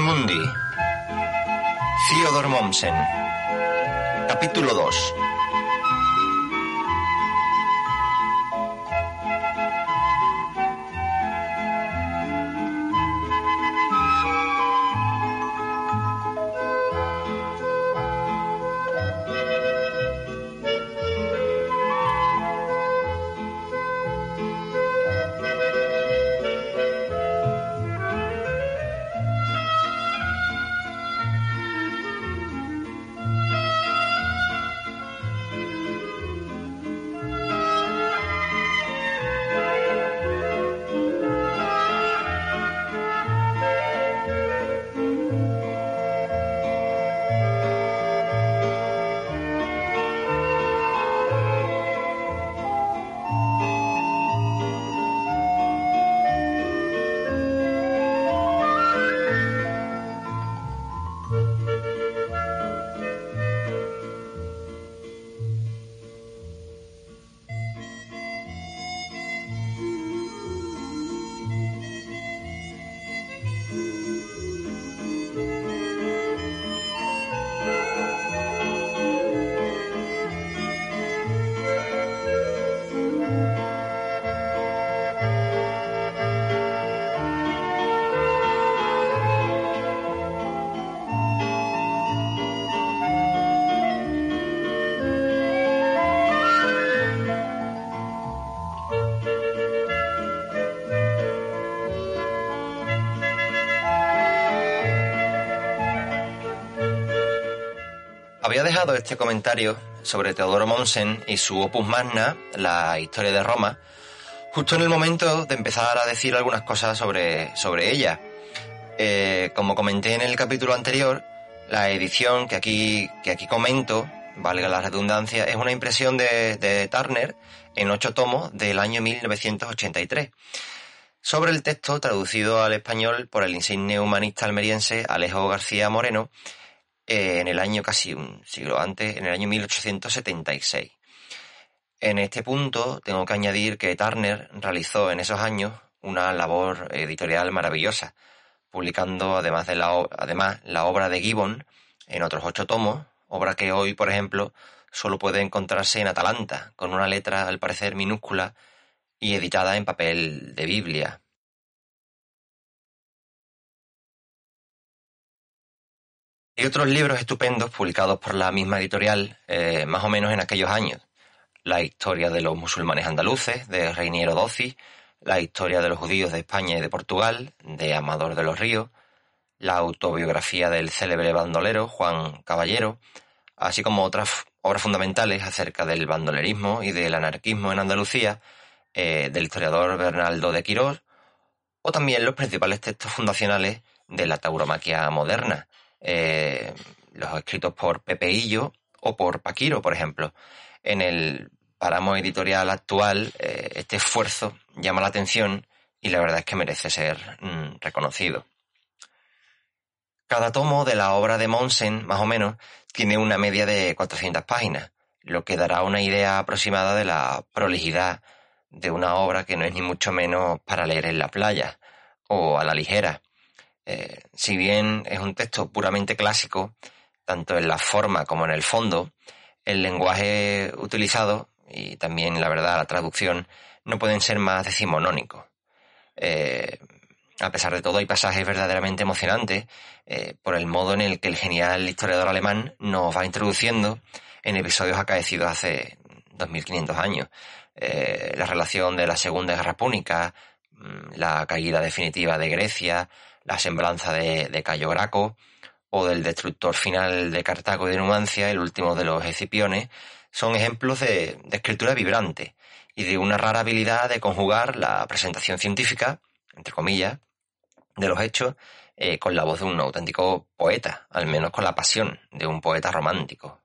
Mundi. Theodor Mommsen. Capítulo 2. Este comentario sobre Teodoro Monsen y su opus magna, la historia de Roma, justo en el momento de empezar a decir algunas cosas sobre, sobre ella. Eh, como comenté en el capítulo anterior, la edición que aquí, que aquí comento, valga la redundancia, es una impresión de, de Turner en ocho tomos del año 1983 sobre el texto traducido al español por el insigne humanista almeriense Alejo García Moreno eh, en el año casi un siglo antes, en el año 1876. En este punto tengo que añadir que Turner realizó en esos años una labor editorial maravillosa, publicando además, de la, además la obra de Gibbon en otros ocho tomos, obra que hoy, por ejemplo, solo puede encontrarse en Atalanta, con una letra al parecer minúscula y editada en papel de Biblia. Hay otros libros estupendos publicados por la misma editorial, eh, más o menos en aquellos años. La historia de los musulmanes andaluces, de Reiniero Dozzi, la historia de los judíos de España y de Portugal, de Amador de los Ríos, la autobiografía del célebre bandolero Juan Caballero, así como otras obras fundamentales acerca del bandolerismo y del anarquismo en Andalucía, eh, del historiador Bernaldo de Quirós, o también los principales textos fundacionales de la tauromaquia moderna, eh, los escritos por Pepe Illo o por Paquiro, por ejemplo. En el páramo editorial actual, eh, este esfuerzo llama la atención y la verdad es que merece ser mm, reconocido. Cada tomo de la obra de Monsen, más o menos, tiene una media de 400 páginas, lo que dará una idea aproximada de la prolijidad de una obra que no es ni mucho menos para leer en la playa o a la ligera. Eh, si bien es un texto puramente clásico, tanto en la forma como en el fondo, el lenguaje utilizado y también, la verdad, la traducción no pueden ser más decimonónicos. Eh, a pesar de todo, hay pasajes verdaderamente emocionantes eh, por el modo en el que el genial historiador alemán nos va introduciendo en episodios acaecidos hace 2500 años. la relación de la Segunda Guerra Púnica, mm, la caída definitiva de Grecia, la semblanza de, Cayo Graco, o del destructor final de Cartago y de Numancia, el último de los Escipiones, son ejemplos de, escritura vibrante y de una rara habilidad de conjugar la presentación científica, entre comillas, de los hechos eh, con la voz de un auténtico poeta, al menos con la pasión de un poeta romántico.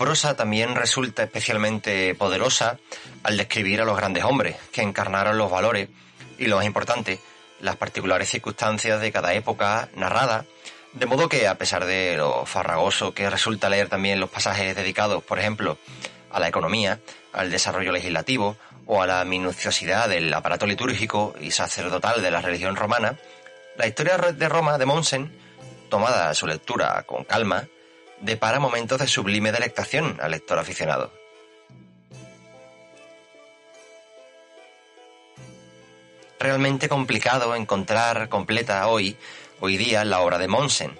Prosa también resulta especialmente poderosa al describir a los grandes hombres que encarnaron los valores y, lo más importante, las particulares circunstancias de cada época narrada, de modo que, a pesar de lo farragoso que resulta leer también los pasajes dedicados, por ejemplo, a la economía, al desarrollo legislativo o a la minuciosidad del aparato litúrgico y sacerdotal de la religión romana, la historia de Roma de Monsen, tomada su lectura con calma, depara momentos de sublime delectación al lector aficionado. Realmente complicado encontrar completa hoy, hoy día, la obra de Monsen.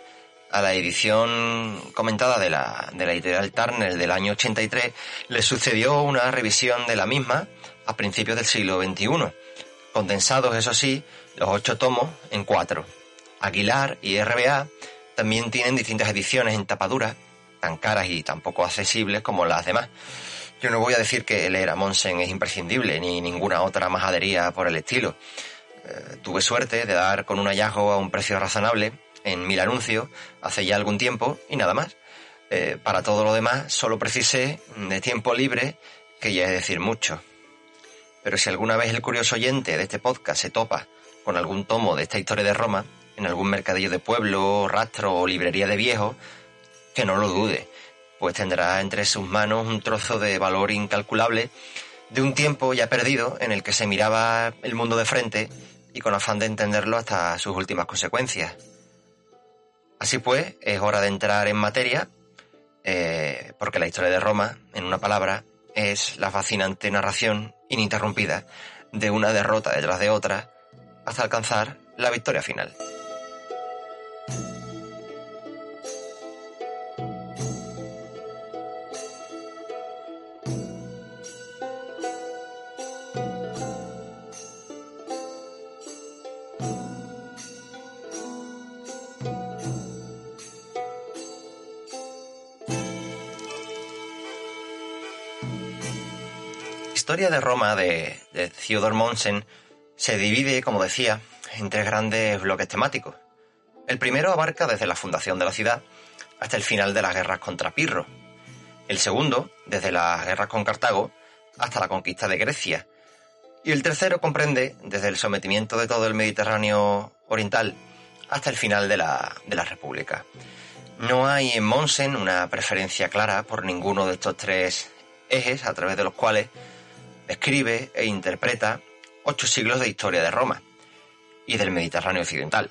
A la edición comentada de la, de la editorial Turner del año 83 le sucedió una revisión de la misma a principios del siglo XXI, condensados, eso sí, los ocho tomos en cuatro. Aguilar y RBA también tienen distintas ediciones en tapadura, tan caras y tan poco accesibles como las demás. Yo no voy a decir que leer a Monsen es imprescindible, ni ninguna otra majadería por el estilo. Eh, tuve suerte de dar con un hallazgo a un precio razonable en mil anuncios hace ya algún tiempo y nada más. Eh, para todo lo demás solo precisé de tiempo libre, que ya es decir mucho. Pero si alguna vez el curioso oyente de este podcast se topa con algún tomo de esta historia de Roma, en algún mercadillo de pueblo, rastro o librería de viejo, que no lo dude, pues tendrá entre sus manos un trozo de valor incalculable de un tiempo ya perdido en el que se miraba el mundo de frente y con afán de entenderlo hasta sus últimas consecuencias. Así pues, es hora de entrar en materia, eh, porque la historia de Roma, en una palabra, es la fascinante narración ininterrumpida de una derrota detrás de otra hasta alcanzar la victoria final. De Roma de, de Theodor Monsen se divide, como decía, en tres grandes bloques temáticos. El primero abarca desde la fundación de la ciudad hasta el final de las guerras contra Pirro. El segundo, desde las guerras con Cartago hasta la conquista de Grecia. Y el tercero comprende desde el sometimiento de todo el Mediterráneo oriental hasta el final de la, de la República. No hay en Monsen una preferencia clara por ninguno de estos tres ejes a través de los cuales escribe e interpreta ocho siglos de historia de Roma y del Mediterráneo occidental.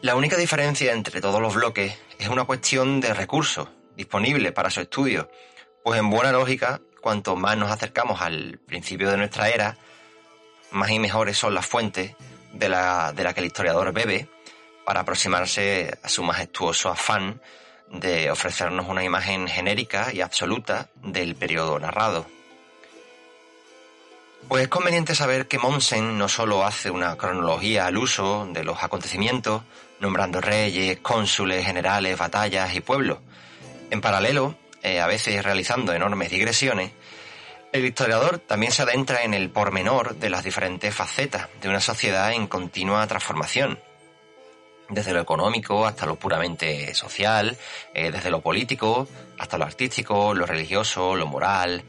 La única diferencia entre todos los bloques es una cuestión de recursos disponibles para su estudio, pues en buena lógica, cuanto más nos acercamos al principio de nuestra era, más y mejores son las fuentes de la, de la que el historiador bebe para aproximarse a su majestuoso afán de ofrecernos una imagen genérica y absoluta del periodo narrado. Pues es conveniente saber que Monsen no solo hace una cronología al uso de los acontecimientos, nombrando reyes, cónsules, generales, batallas y pueblos. En paralelo, eh, a veces realizando enormes digresiones, el historiador también se adentra en el pormenor de las diferentes facetas de una sociedad en continua transformación, desde lo económico hasta lo puramente social, eh, desde lo político hasta lo artístico, lo religioso, lo moral,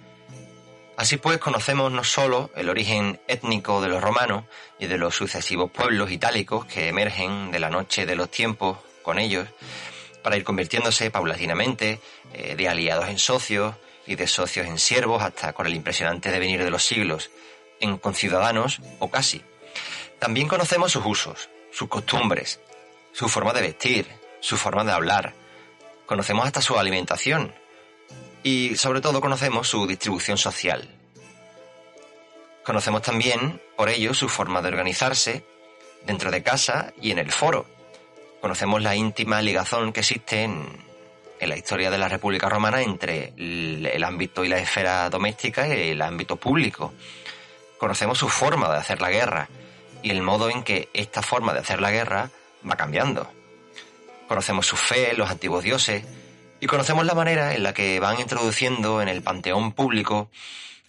Así pues, conocemos no solo el origen étnico de los romanos y de los sucesivos pueblos itálicos que emergen de la noche de los tiempos con ellos, para ir convirtiéndose paulatinamente eh, de aliados en socios y de socios en siervos hasta con el impresionante devenir de los siglos en conciudadanos o casi. También conocemos sus usos, sus costumbres, su forma de vestir, su forma de hablar. Conocemos hasta su alimentación, y sobre todo conocemos su distribución social. Conocemos también, por ello, su forma de organizarse dentro de casa y en el foro. Conocemos la íntima ligazón que existe en, la historia de la República Romana entre el, ámbito y la esfera doméstica y el ámbito público. Conocemos su forma de hacer la guerra y el modo en que esta forma de hacer la guerra va cambiando. Conocemos su fe, los antiguos dioses, y conocemos la manera en la que van introduciendo en el panteón público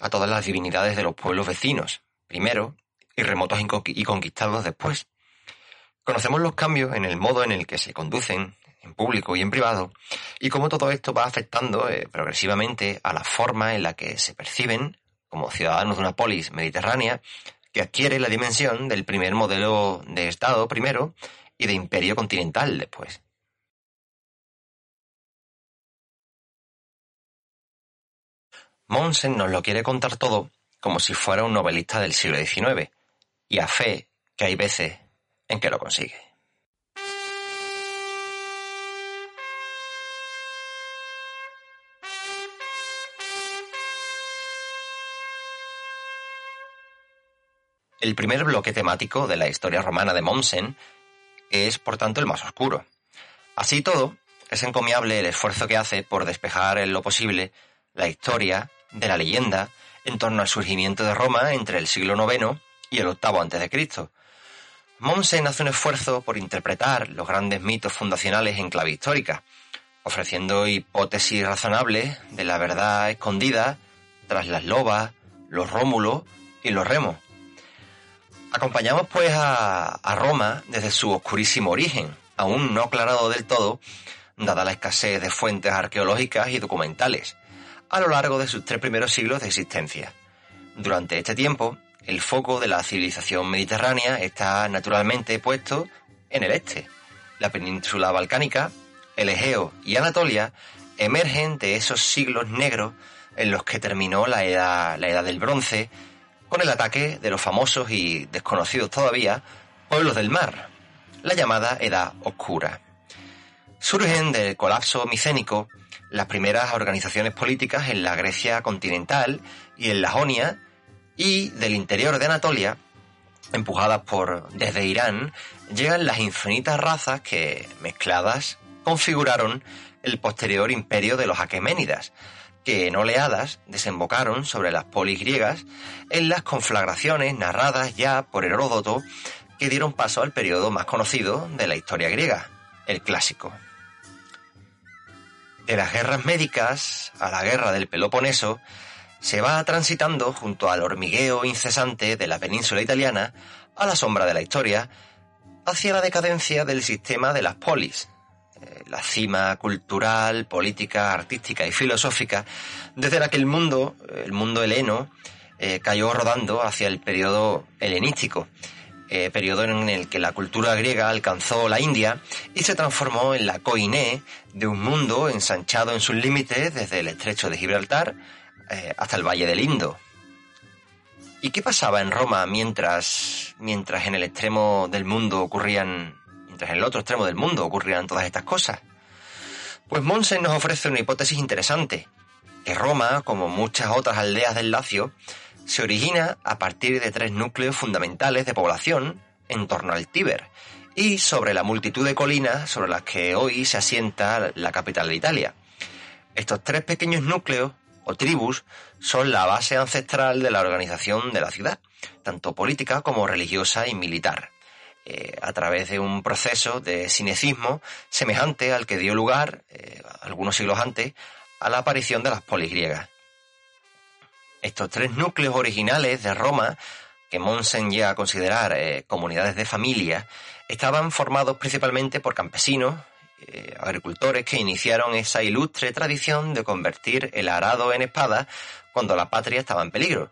a todas las divinidades de los pueblos vecinos, primero, y remotos y conquistados después. Conocemos los cambios en el modo en el que se conducen, en público y en privado, y cómo todo esto va afectando eh, progresivamente a la forma en la que se perciben como ciudadanos de una polis mediterránea que adquiere la dimensión del primer modelo de Estado primero y de imperio continental después. Monsen nos lo quiere contar todo como si fuera un novelista del siglo XIX, y a fe que hay veces en que lo consigue. El primer bloque temático de la historia romana de Mommsen es, por tanto, el más oscuro. Así todo, es encomiable el esfuerzo que hace por despejar en lo posible la historia de la leyenda en torno al surgimiento de Roma entre el siglo IX y el VIII a.C. Mommsen hace un esfuerzo por interpretar los grandes mitos fundacionales en clave histórica, ofreciendo hipótesis razonables de la verdad escondida tras las lobas, los rómulos y los remos Acompañamos pues a, Roma desde su oscurísimo origen, aún no aclarado del todo, dada la escasez de fuentes arqueológicas y documentales, a lo largo de sus tres primeros siglos de existencia. Durante este tiempo, el foco de la civilización mediterránea está naturalmente puesto en el este. La península balcánica, el Egeo y Anatolia emergen de esos siglos negros en los que terminó la edad, la edad del bronce con el ataque de los famosos y desconocidos todavía pueblos del mar, la llamada Edad Oscura. Surgen del colapso micénico las primeras organizaciones políticas en la Grecia continental y en la Jonia y del interior de Anatolia, empujadas por desde Irán, llegan las infinitas razas que, mezcladas, configuraron el posterior imperio de los Aqueménidas, que en oleadas desembocaron sobre las polis griegas en las conflagraciones narradas ya por Heródoto que dieron paso al periodo más conocido de la historia griega, el clásico. De las guerras médicas a la guerra del Peloponeso, se va transitando junto al hormigueo incesante de la península italiana a la sombra de la historia, hacia la decadencia del sistema de las polis, la cima cultural, política, artística y filosófica, desde la que el mundo, el mundo heleno, eh, cayó rodando hacia el periodo helenístico, eh, periodo en el que la cultura griega alcanzó la India y se transformó en la coiné de un mundo ensanchado en sus límites desde el estrecho de Gibraltar eh, hasta el valle del Indo. ¿Y qué pasaba en Roma mientras, mientras en el extremo del mundo ocurrían en el otro extremo del mundo ocurrieran todas estas cosas. Pues Monsen nos ofrece una hipótesis interesante, que Roma, como muchas otras aldeas del Lacio, se origina a partir de tres núcleos fundamentales de población en torno al Tíber y sobre la multitud de colinas sobre las que hoy se asienta la capital de Italia. Estos tres pequeños núcleos o tribus son la base ancestral de la organización de la ciudad, tanto política como religiosa y militar. Eh, a través de un proceso de cinecismo semejante al que dio lugar, eh, algunos siglos antes, a la aparición de las polis griegas. Estos tres núcleos originales de Roma, que Monsen llega a considerar eh, comunidades de familia, estaban formados principalmente por campesinos, agricultores que iniciaron esa ilustre tradición de convertir el arado en espada cuando la patria estaba en peligro.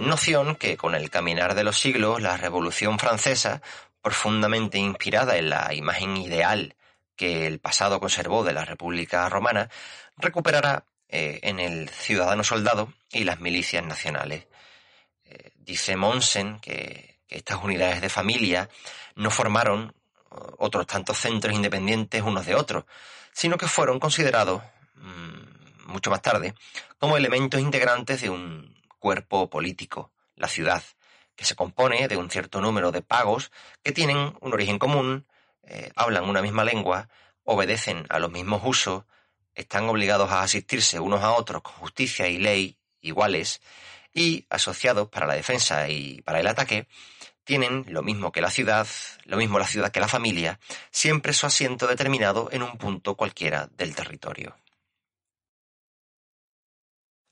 Noción que con el caminar de los siglos la Revolución Francesa profundamente inspirada en la imagen ideal que el pasado conservó de la República Romana, recuperará eh, en el ciudadano soldado y las milicias nacionales. Eh, dice Monsen que, estas unidades de familia no formaron otros tantos centros independientes unos de otros, sino que fueron considerados, mm, mucho más tarde, como elementos integrantes de un cuerpo político, la ciudad, que se compone de un cierto número de pagos que tienen un origen común, eh, hablan una misma lengua, obedecen a los mismos usos, están obligados a asistirse unos a otros con justicia y ley iguales y asociados para la defensa y para el ataque, tienen lo mismo que la ciudad, lo mismo la ciudad que la familia, siempre su asiento determinado en un punto cualquiera del territorio.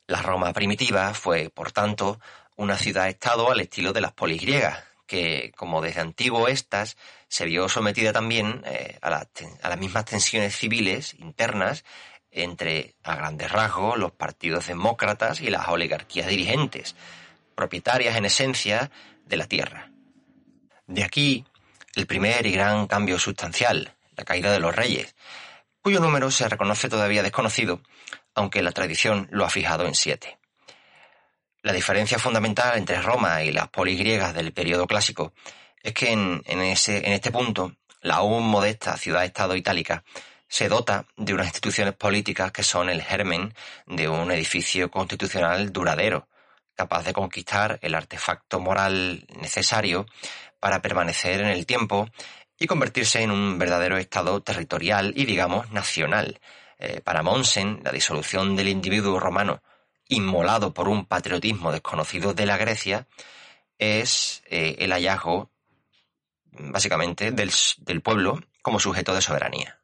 La Roma primitiva fue, por tanto, una ciudad-estado al estilo de las polis griegas, que, como desde antiguo estas, se vio sometida también eh, a, las mismas tensiones civiles internas entre, a grandes rasgos, los partidos demócratas y las oligarquías dirigentes, propietarias en esencia de la tierra. De aquí el primer y gran cambio sustancial, la caída de los reyes, cuyo número se reconoce todavía desconocido, aunque la tradición lo ha fijado en siete. La diferencia fundamental entre Roma y las polis griegas del periodo clásico es que en, ese, en este punto la aún modesta ciudad-estado itálica se dota de unas instituciones políticas que son el germen de un edificio constitucional duradero, capaz de conquistar el artefacto moral necesario para permanecer en el tiempo y convertirse en un verdadero Estado territorial y, digamos, nacional. Eh, para Monsen, la disolución del individuo romano, inmolado por un patriotismo desconocido de la Grecia, es eh, el hallazgo, básicamente, del pueblo como sujeto de soberanía.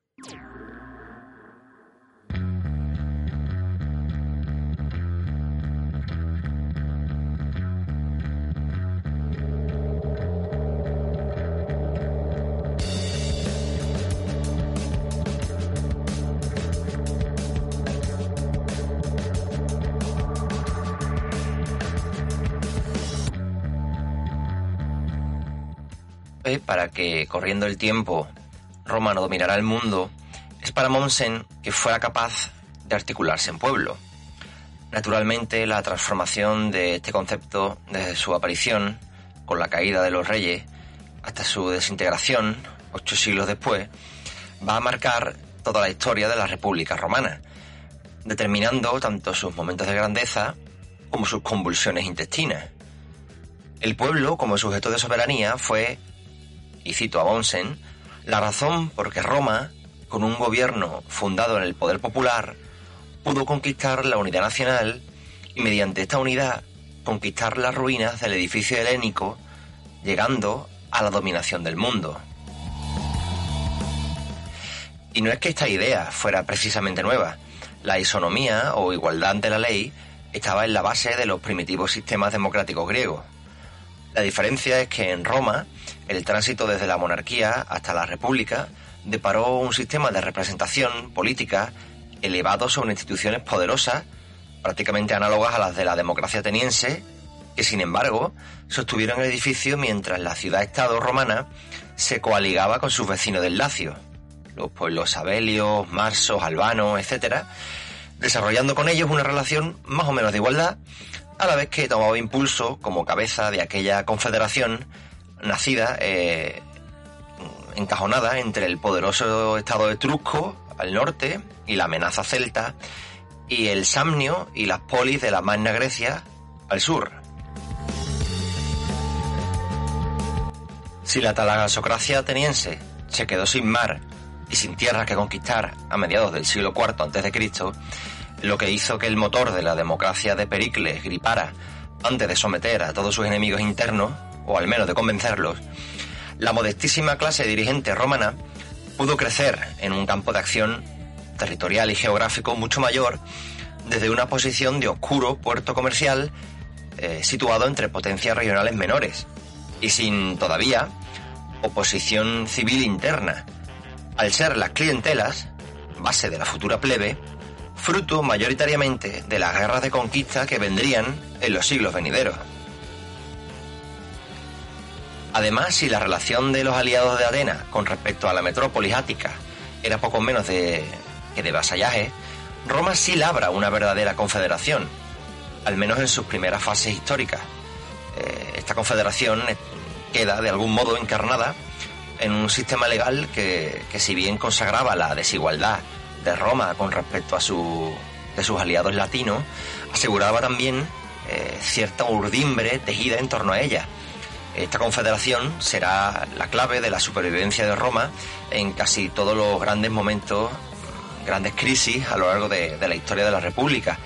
Para que, corriendo el tiempo, Roma no dominara el mundo, es para Monsen que fuera capaz de articularse en pueblo. Naturalmente, la transformación de este concepto desde su aparición, con la caída de los reyes, hasta su desintegración, ocho siglos después, va a marcar toda la historia de la República Romana, determinando tanto sus momentos de grandeza como sus convulsiones intestinas. El pueblo, como sujeto de soberanía, fue y cito a Bonsen, la razón por que Roma, con un gobierno fundado en el poder popular, pudo conquistar la unidad nacional y mediante esta unidad conquistar las ruinas del edificio helénico, llegando a la dominación del mundo. Y no es que esta idea fuera precisamente nueva. La isonomía o igualdad ante la ley estaba en la base de los primitivos sistemas democráticos griegos. La diferencia es que en Roma el tránsito desde la monarquía hasta la república deparó un sistema de representación política elevado sobre instituciones poderosas, prácticamente análogas a las de la democracia ateniense, que sin embargo sostuvieron el edificio mientras la ciudad-estado romana se coaligaba con sus vecinos del Lacio, los pueblos sabelios, marsos, albanos, etc., desarrollando con ellos una relación más o menos de igualdad, a la vez que tomaba impulso como cabeza de aquella confederación nacida eh, encajonada entre el poderoso estado etrusco al norte y la amenaza celta y el Samnio y las polis de la Magna Grecia al sur. Si la talagasocracia ateniense se quedó sin mar y sin tierra que conquistar a mediados del siglo IV a.C., lo que hizo que el motor de la democracia de Pericles gripara antes de someter a todos sus enemigos internos, o al menos de convencerlos, la modestísima clase dirigente romana pudo crecer en un campo de acción territorial y geográfico mucho mayor desde una posición de oscuro puerto comercial eh, situado entre potencias regionales menores y sin todavía oposición civil interna, al ser las clientelas, base de la futura plebe, fruto mayoritariamente de las guerras de conquista que vendrían en los siglos venideros. Además, si la relación de los aliados de Atenas con respecto a la metrópolis ática era poco menos de, que de vasallaje, Roma sí labra una verdadera confederación, al menos en sus primeras fases históricas. Eh, esta confederación queda de algún modo encarnada en un sistema legal que, si bien consagraba la desigualdad de Roma con respecto a su, de sus aliados latinos, aseguraba también eh, cierta urdimbre tejida en torno a ella esta confederación será la clave de la supervivencia de Roma en casi todos los grandes momentos, grandes crisis a lo largo de, la historia de la República,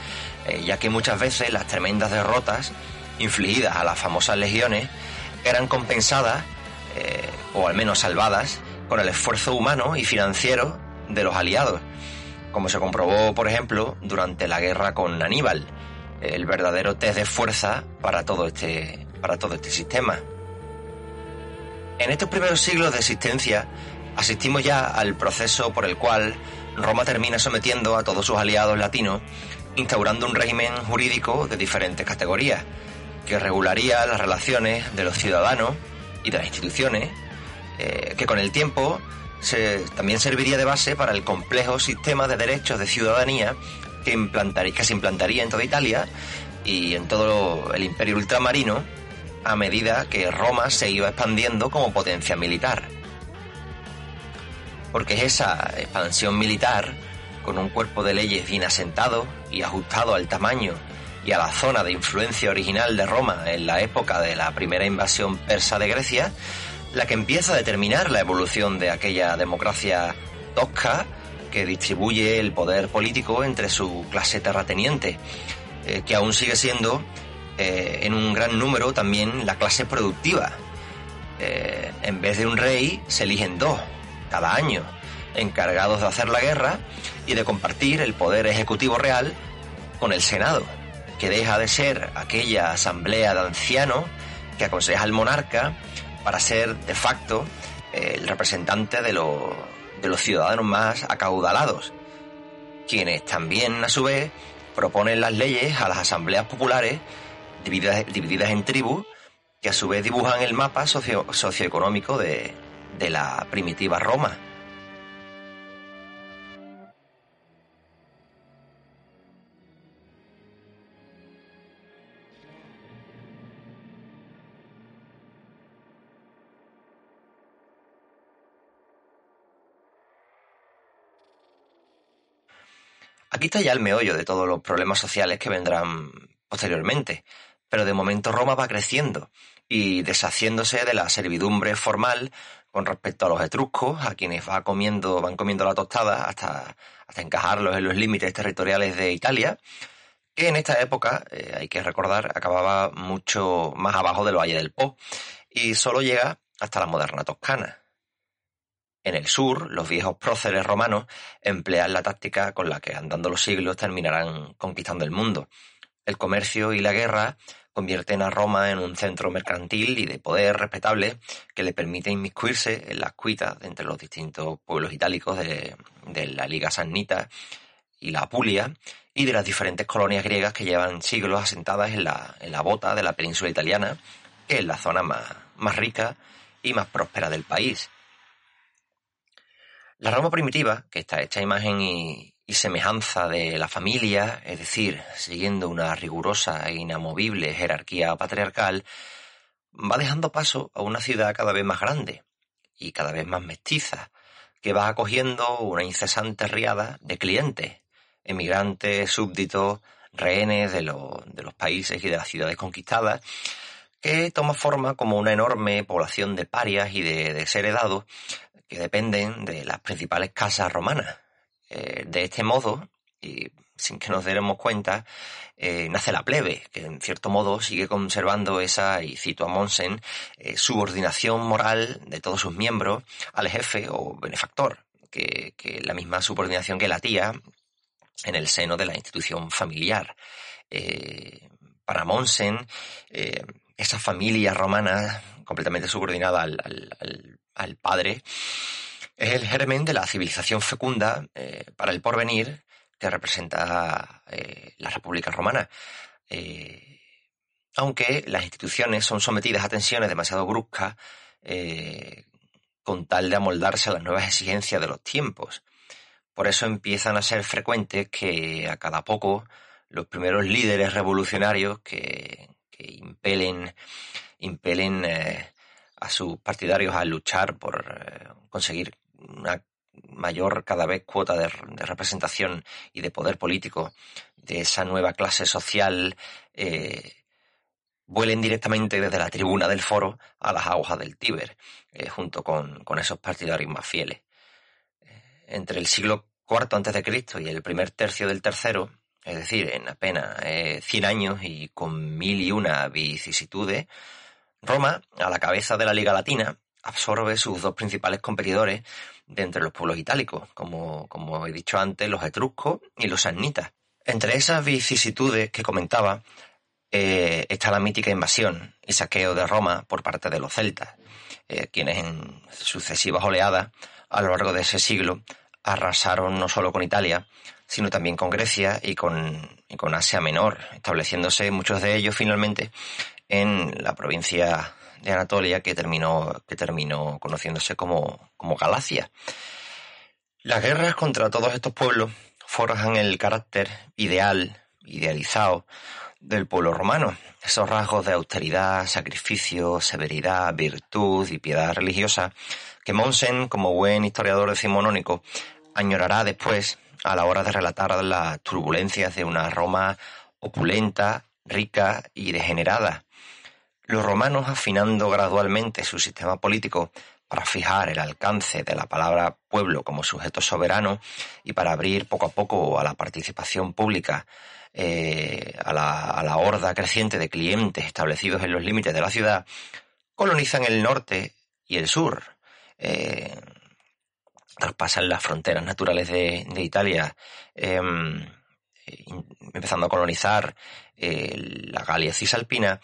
eh, ya que muchas veces las tremendas derrotas infligidas a las famosas legiones eran compensadas, eh, o al menos salvadas, con el esfuerzo humano y financiero de los aliados, como se comprobó, por ejemplo, durante la guerra con Aníbal, el verdadero test de fuerza para todo este, para todo este sistema. En estos primeros siglos de existencia asistimos ya al proceso por el cual Roma termina sometiendo a todos sus aliados latinos, instaurando un régimen jurídico de diferentes categorías, que regularía las relaciones de los ciudadanos y de las instituciones, eh, que con el tiempo también serviría de base para el complejo sistema de derechos de ciudadanía que, que se implantaría en toda Italia y en todo el imperio ultramarino a medida que Roma se iba expandiendo como potencia militar. Porque es esa expansión militar, con un cuerpo de leyes bien asentado y ajustado al tamaño y a la zona de influencia original de Roma en la época de la primera invasión persa de Grecia, la que empieza a determinar la evolución de aquella democracia tosca que distribuye el poder político entre su clase terrateniente, eh, que aún sigue siendo eh, en un gran número también la clase productiva. Eh, en vez de un rey se eligen dos cada año, encargados de hacer la guerra y de compartir el poder ejecutivo real con el Senado, que deja de ser aquella asamblea de ancianos que aconseja al monarca para ser de facto el representante de, de los ciudadanos más acaudalados, quienes también a su vez proponen las leyes a las asambleas populares divididas, en tribus que a su vez dibujan el mapa socio, socioeconómico de la primitiva Roma. Aquí está ya el meollo de todos los problemas sociales que vendrán posteriormente, pero de momento Roma va creciendo y deshaciéndose de la servidumbre formal con respecto a los etruscos, a quienes va comiendo, van comiendo la tostada hasta, hasta encajarlos en los límites territoriales de Italia, que en esta época, eh, hay que recordar, acababa mucho más abajo del Valle del Po y solo llega hasta la moderna Toscana. En el sur, los viejos próceres romanos emplean la táctica con la que andando los siglos terminarán conquistando el mundo. El comercio y la guerra convierten a Roma en un centro mercantil y de poder respetable que le permite inmiscuirse en las cuitas entre los distintos pueblos itálicos de, la Liga Sannita y la Apulia y de las diferentes colonias griegas que llevan siglos asentadas en la, en la bota de la península italiana, que es la zona más, más rica y más próspera del país. La Roma primitiva, que está hecha imagen y, semejanza de la familia, es decir, siguiendo una rigurosa e inamovible jerarquía patriarcal, va dejando paso a una ciudad cada vez más grande y cada vez más mestiza, que va acogiendo una incesante riada de clientes, emigrantes, súbditos, rehenes de, de los países y de las ciudades conquistadas, que toma forma como una enorme población de parias y de desheredados que dependen de las principales casas romanas. Eh, de este modo, y sin que nos demos cuenta, eh, nace la plebe, que en cierto modo sigue conservando esa, y cito a Monsen, eh, subordinación moral de todos sus miembros al jefe o benefactor, que, que la misma subordinación que la tía en el seno de la institución familiar. para Monsen, esa familia romana completamente subordinada al al padre, es el germen de la civilización fecunda eh, para el porvenir que representa eh, la República Romana. Eh, aunque las instituciones son sometidas a tensiones demasiado bruscas con tal de amoldarse a las nuevas exigencias de los tiempos. Por eso empiezan a ser frecuentes que a cada poco los primeros líderes revolucionarios que, impelen, impelen a sus partidarios a luchar por conseguir una mayor cada vez cuota de, representación y de poder político de esa nueva clase social eh, vuelen directamente desde la tribuna del foro a las aguas del Tíber, eh, junto con, esos partidarios más fieles. entre el siglo IV Cristo y el primer tercio del tercero, es decir, en apenas 100 años y con mil y una vicisitudes, Roma, a la cabeza de la Liga Latina, absorbe sus dos principales competidores de entre los pueblos itálicos, como, como he dicho antes, los etruscos y los samnitas. Entre esas vicisitudes que comentaba eh, está la mítica invasión y saqueo de Roma por parte de los celtas, eh, quienes en sucesivas oleadas a lo largo de ese siglo arrasaron no solo con Italia, sino también con Grecia y con, con Asia Menor, estableciéndose muchos de ellos finalmente en la provincia de Anatolia que terminó, que terminó conociéndose como, como Galacia. Las guerras contra todos estos pueblos forjan el carácter ideal, idealizado, del pueblo romano. Esos rasgos de austeridad, sacrificio, severidad, virtud y piedad religiosa que Monsen, como buen historiador decimonónico, añorará después a la hora de relatar las turbulencias de una Roma opulenta, rica y degenerada. Los romanos, afinando gradualmente su sistema político para fijar el alcance de la palabra pueblo como sujeto soberano y para abrir poco a poco a la participación pública eh, a, la, horda creciente de clientes establecidos en los límites de la ciudad, colonizan el norte y el sur. Eh, traspasan las fronteras naturales de, Italia, em, empezando a colonizar eh, la Galia cisalpina,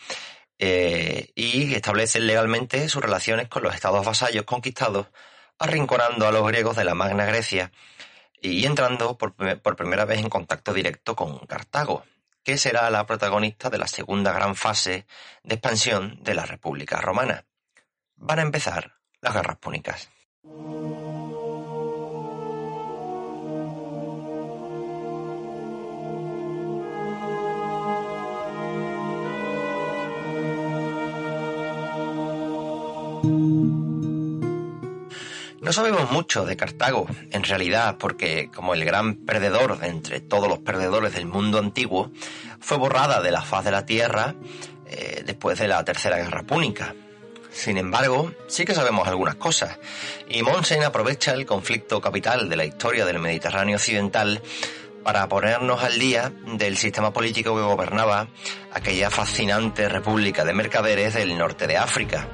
y establecen legalmente sus relaciones con los estados vasallos conquistados, arrinconando a los griegos de la Magna Grecia y entrando por, primera vez en contacto directo con Cartago, que será la protagonista de la segunda gran fase de expansión de la República Romana. Van a empezar las guerras púnicas. No sabemos mucho de Cartago, en realidad, porque como el gran perdedor de entre todos los perdedores del mundo antiguo, fue borrada de la faz de la tierra eh, después de la Tercera Guerra Púnica. Sin embargo, sí que sabemos algunas cosas, y Monsen aprovecha el conflicto capital de la historia del Mediterráneo occidental para ponernos al día del sistema político que gobernaba aquella fascinante república de mercaderes del norte de África.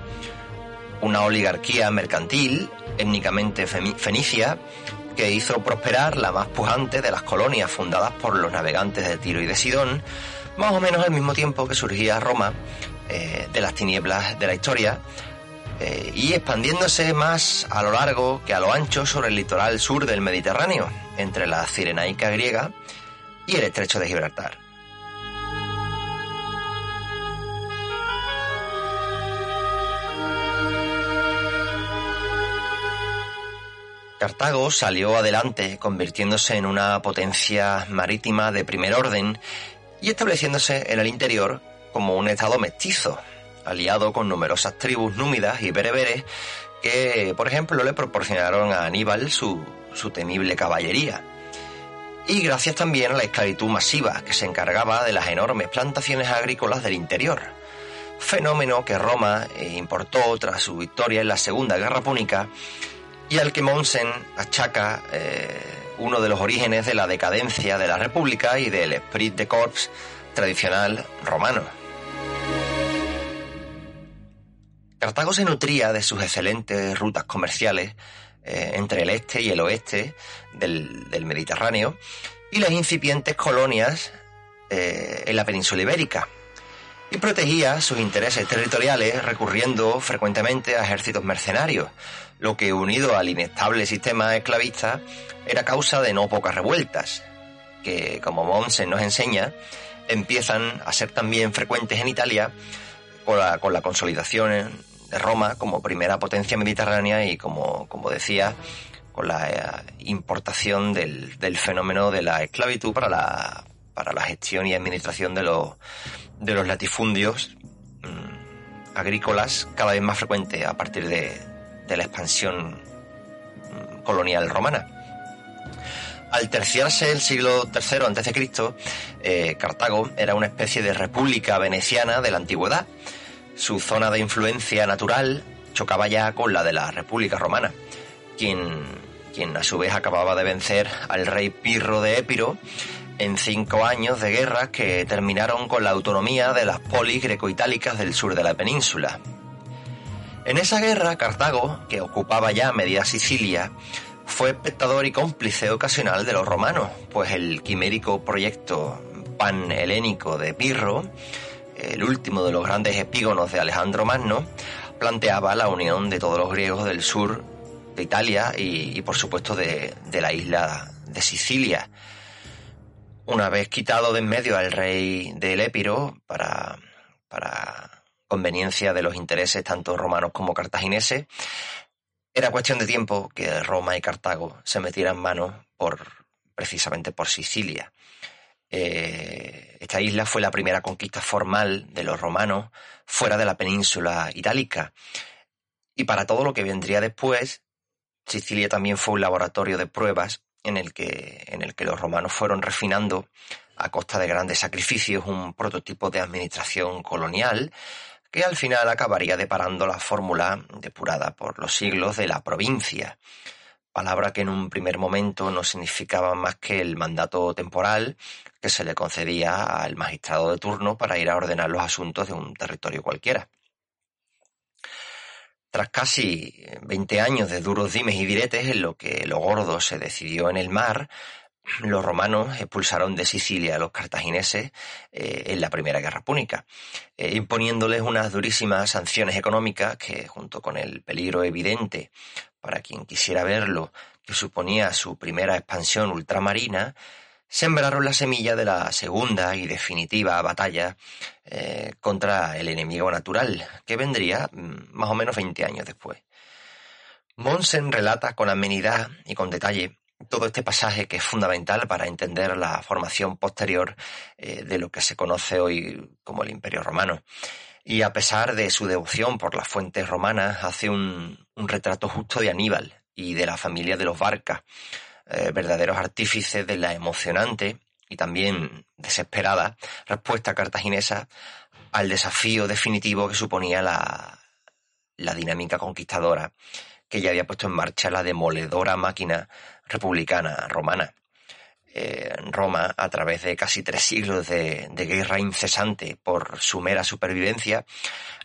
Una oligarquía mercantil étnicamente fenicia, que hizo prosperar la más pujante de las colonias fundadas por los navegantes de Tiro y de Sidón, más o menos al mismo tiempo que surgía Roma eh, de las tinieblas de la historia, eh, y expandiéndose más a lo largo que a lo ancho sobre el litoral sur del Mediterráneo, entre la Cirenaica griega y el estrecho de Gibraltar. Cartago salió adelante, convirtiéndose en una potencia marítima de primer orden y estableciéndose en el interior como un estado mestizo, aliado con numerosas tribus númidas y bereberes que, por ejemplo, le proporcionaron a Aníbal su, su temible caballería. Y gracias también a la esclavitud masiva que se encargaba de las enormes plantaciones agrícolas del interior, fenómeno que Roma importó tras su victoria en la Segunda Guerra Púnica y al que Monsen achaca eh, uno de los orígenes de la decadencia de la República y del esprit de corps tradicional romano. Cartago se nutría de sus excelentes rutas comerciales eh, entre el este y el oeste del, Mediterráneo y las incipientes colonias eh, en la península ibérica, y protegía sus intereses territoriales recurriendo frecuentemente a ejércitos mercenarios, lo que unido al inestable sistema esclavista era causa de no pocas revueltas, que como Monsen nos enseña, empiezan a ser también frecuentes en Italia con la, con la consolidación de Roma como primera potencia mediterránea y como, como decía, con la eh, importación del, del fenómeno de la esclavitud para la, para la gestión y administración de los, de los latifundios mm, agrícolas cada vez más frecuente a partir de, de la expansión colonial romana. Al terciarse el siglo III a.C., eh, Cartago era una especie de república veneciana de la antigüedad. Su zona de influencia natural chocaba ya con la de la República Romana, quien, quien a su vez acababa de vencer al rey Pirro de Épiro en cinco años de guerra que terminaron con la autonomía de las polis greco-itálicas del sur de la península. En esa guerra, Cartago, que ocupaba ya media Sicilia, fue espectador y cómplice ocasional de los romanos, pues el quimérico proyecto pan-helénico de Pirro, el último de los grandes epígonos de Alejandro Magno, planteaba la unión de todos los griegos del sur de Italia y, por supuesto de, la isla de Sicilia. Una vez quitado de en medio al rey del Épiro para, para conveniencia de los intereses tanto romanos como cartagineses, era cuestión de tiempo que Roma y Cartago se metieran manos por, precisamente por Sicilia. Eh, esta isla fue la primera conquista formal de los romanos fuera de la península itálica. Y para todo lo que vendría después, Sicilia también fue un laboratorio de pruebas en el que, en el que los romanos fueron refinando a costa de grandes sacrificios un prototipo de administración colonial que al final acabaría deparando la fórmula depurada por los siglos de la provincia, palabra que en un primer momento no significaba más que el mandato temporal que se le concedía al magistrado de turno para ir a ordenar los asuntos de un territorio cualquiera. Tras casi 20 años de duros dimes y diretes en lo que lo gordo se decidió en el mar, los romanos expulsaron de Sicilia a los cartagineses eh, en la Primera Guerra Púnica, eh, imponiéndoles unas durísimas sanciones económicas que, junto con el peligro evidente para quien quisiera verlo, que suponía su primera expansión ultramarina, sembraron la semilla de la segunda y definitiva batalla eh, contra el enemigo natural, que vendría mm, más o menos 20 años después. Monsen relata con amenidad y con detalle todo este pasaje que es fundamental para entender la formación posterior eh, de lo que se conoce hoy como el Imperio Romano. Y a pesar de su devoción por las fuentes romanas, hace un, retrato justo de Aníbal y de la familia de los Barcas, eh, verdaderos artífices de la emocionante y también desesperada respuesta cartaginesa al desafío definitivo que suponía la, la dinámica conquistadora que ya había puesto en marcha la demoledora máquina republicana romana. Eh, Roma, a través de casi tres siglos de, guerra incesante por su mera supervivencia,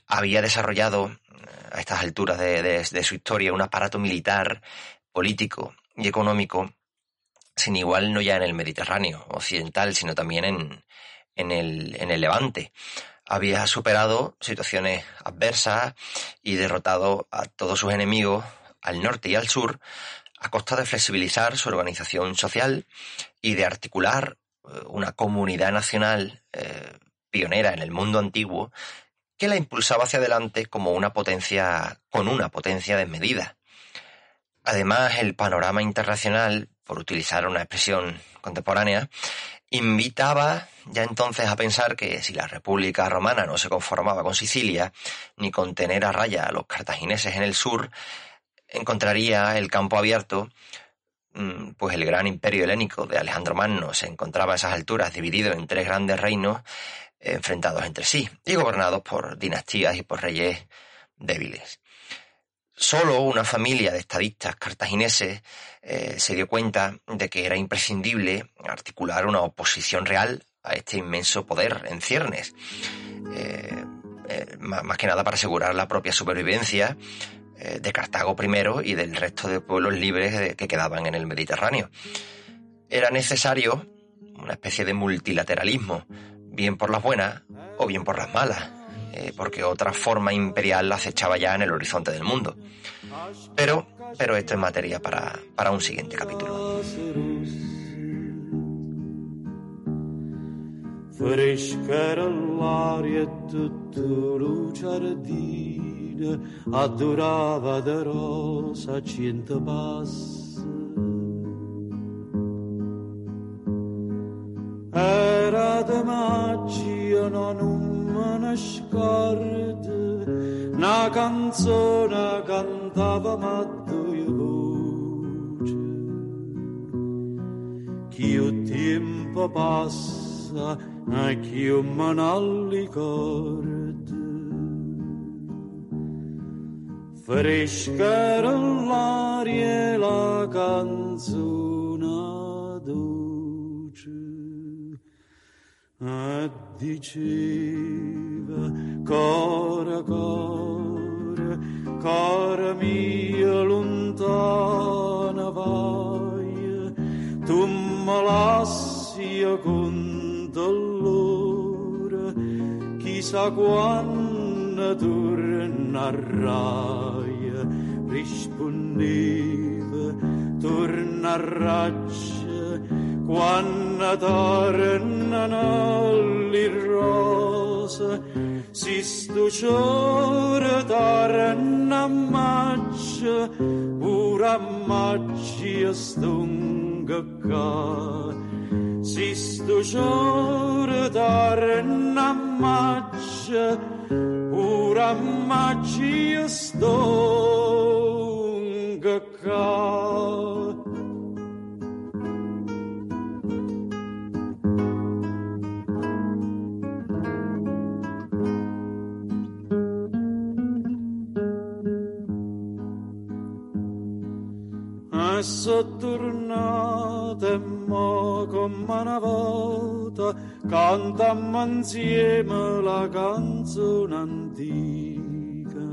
había desarrollado eh, a estas alturas de, su historia un aparato militar, político y económico sin igual no ya en el Mediterráneo occidental, sino también en, en, el, en el Levante. Había superado situaciones adversas y derrotado a todos sus enemigos al norte y al sur a costa de flexibilizar su organización social y de articular eh, una comunidad nacional eh, pionera en el mundo antiguo que la impulsaba hacia adelante como una potencia, con una potencia desmedida. Además, el panorama internacional, por utilizar una expresión contemporánea, invitaba ya entonces a pensar que si la República Romana no se conformaba con Sicilia, ni con tener a raya a los cartagineses en el sur, encontraría el campo abierto, mm, pues el gran imperio helénico de Alejandro Magno se encontraba a esas alturas dividido en tres grandes reinos enfrentados entre sí y gobernados por dinastías y por reyes débiles. Solo una familia de estadistas cartagineses eh, se dio cuenta de que era imprescindible articular una oposición real a este inmenso poder en ciernes, eh, eh, más que nada para asegurar la propia supervivencia eh, de Cartago primero y del resto de pueblos libres que quedaban en el Mediterráneo. Era necesario una especie de multilateralismo, bien por las buenas o bien por las malas, eh, porque otra forma imperial la acechaba ya en el horizonte del mundo. Pero, pero esto es materia para, para un siguiente capítulo. Mattina adorava de rosa cento passa. Era de magia, no non me ne scordo, una canzone cantava ma due voce. Che il tempo passa, e che io me ne. Fresca l'aria la canzone dolce e diceva cora cora cara mia lontana vai tu me lasci con dolore chissà quando tornerai rispondeva torna a raccia quando tornano le rose si stuciore torna a maccia pure a maccia stunga ca si stuciore torna ammaccia, pur ammacci sto. Sono tornata e mo con una volta cantammo insieme la canzone antica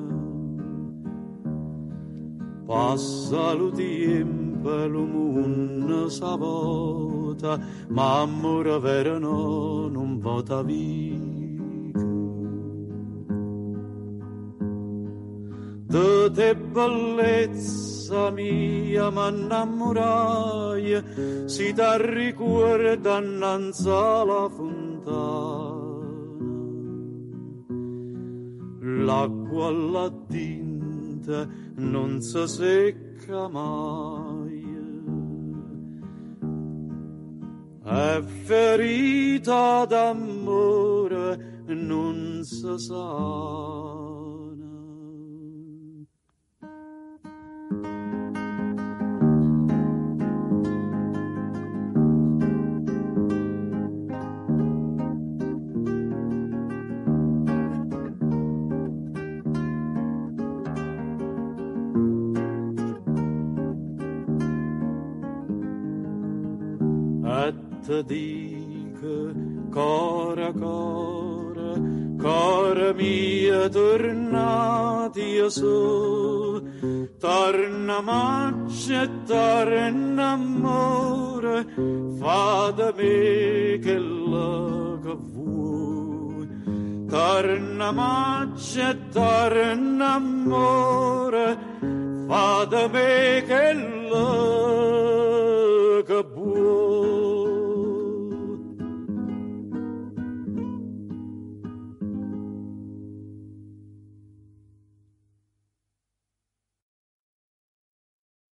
passa lo tempo lo mondo s'avota ma amore vero no non vota via de te bellezza mia m'innamorai si da ricorda innanzi alla fontana. L'acqua alla tinta non si secca mai. È ferita d'amore non si sa te dica cora cora cora mia tornati a su. Torna maccia e torna amore fa da me che la che vuoi. Torna maccia e torna amore fa da me che la